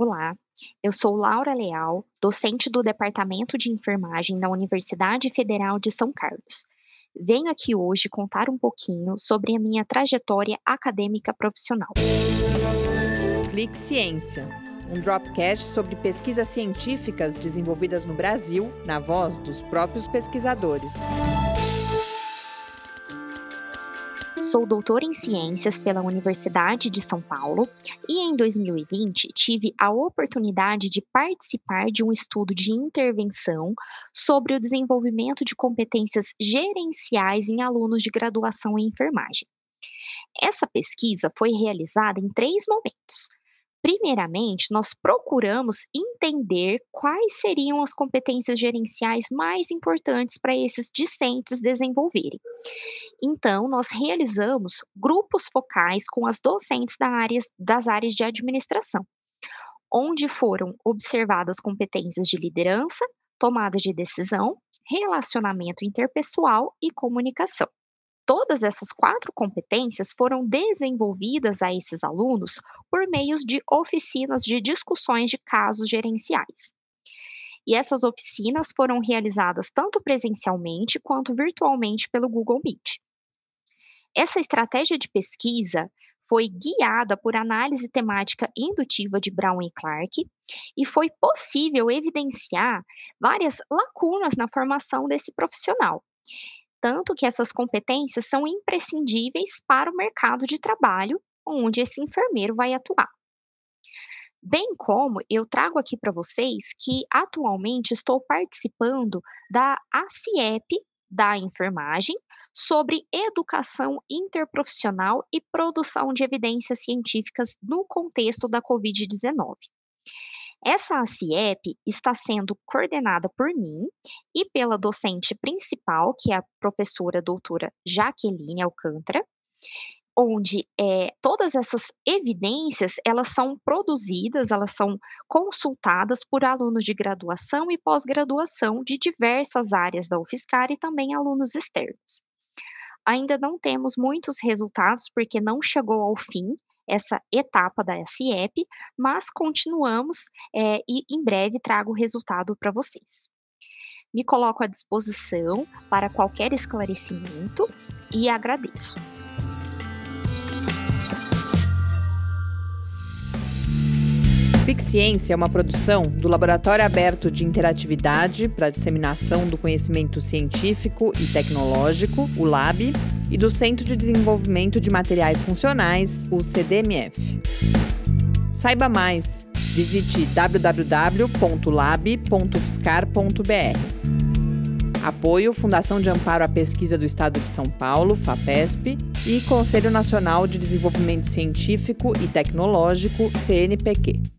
Olá, eu sou Laura Leal, docente do Departamento de Enfermagem da Universidade Federal de São Carlos. Venho aqui hoje contar um pouquinho sobre a minha trajetória acadêmica profissional. Clique Ciência, um dropcast sobre pesquisas científicas desenvolvidas no Brasil, na voz dos próprios pesquisadores. Sou doutora em ciências pela Universidade de São Paulo e em 2020 tive a oportunidade de participar de um estudo de intervenção sobre o desenvolvimento de competências gerenciais em alunos de graduação em enfermagem. Essa pesquisa foi realizada em três momentos. Primeiramente, nós procuramos entender quais seriam as competências gerenciais mais importantes para esses discentes desenvolverem. Então, nós realizamos grupos focais com as docentes da área, das áreas de administração, onde foram observadas competências de liderança, tomada de decisão, relacionamento interpessoal e comunicação. Todas essas quatro competências foram desenvolvidas a esses alunos por meios de oficinas de discussões de casos gerenciais. E essas oficinas foram realizadas tanto presencialmente quanto virtualmente pelo Google Meet. Essa estratégia de pesquisa foi guiada por análise temática indutiva de Brown e Clark e foi possível evidenciar várias lacunas na formação desse profissional tanto que essas competências são imprescindíveis para o mercado de trabalho onde esse enfermeiro vai atuar. Bem como eu trago aqui para vocês que atualmente estou participando da ACIEP da enfermagem sobre educação interprofissional e produção de evidências científicas no contexto da Covid-19. Essa ACIEP está sendo coordenada por mim e pela docente principal, que é a professora doutora Jaqueline Alcântara, onde é, todas essas evidências elas são produzidas, elas são consultadas por alunos de graduação e pós-graduação de diversas áreas da UFSCar e também alunos externos. Ainda não temos muitos resultados porque não chegou ao fim essa etapa da SIEP, mas continuamos é, e em breve trago o resultado para vocês. Me coloco à disposição para qualquer esclarecimento e agradeço. Ciência é uma produção do Laboratório Aberto de Interatividade para Disseminação do Conhecimento Científico e Tecnológico, o LAB, e do Centro de Desenvolvimento de Materiais Funcionais, o CDMF. Saiba mais, visite www.lab.fiscar.br. Apoio Fundação de Amparo à Pesquisa do Estado de São Paulo, FAPESP, e Conselho Nacional de Desenvolvimento Científico e Tecnológico, CNPq.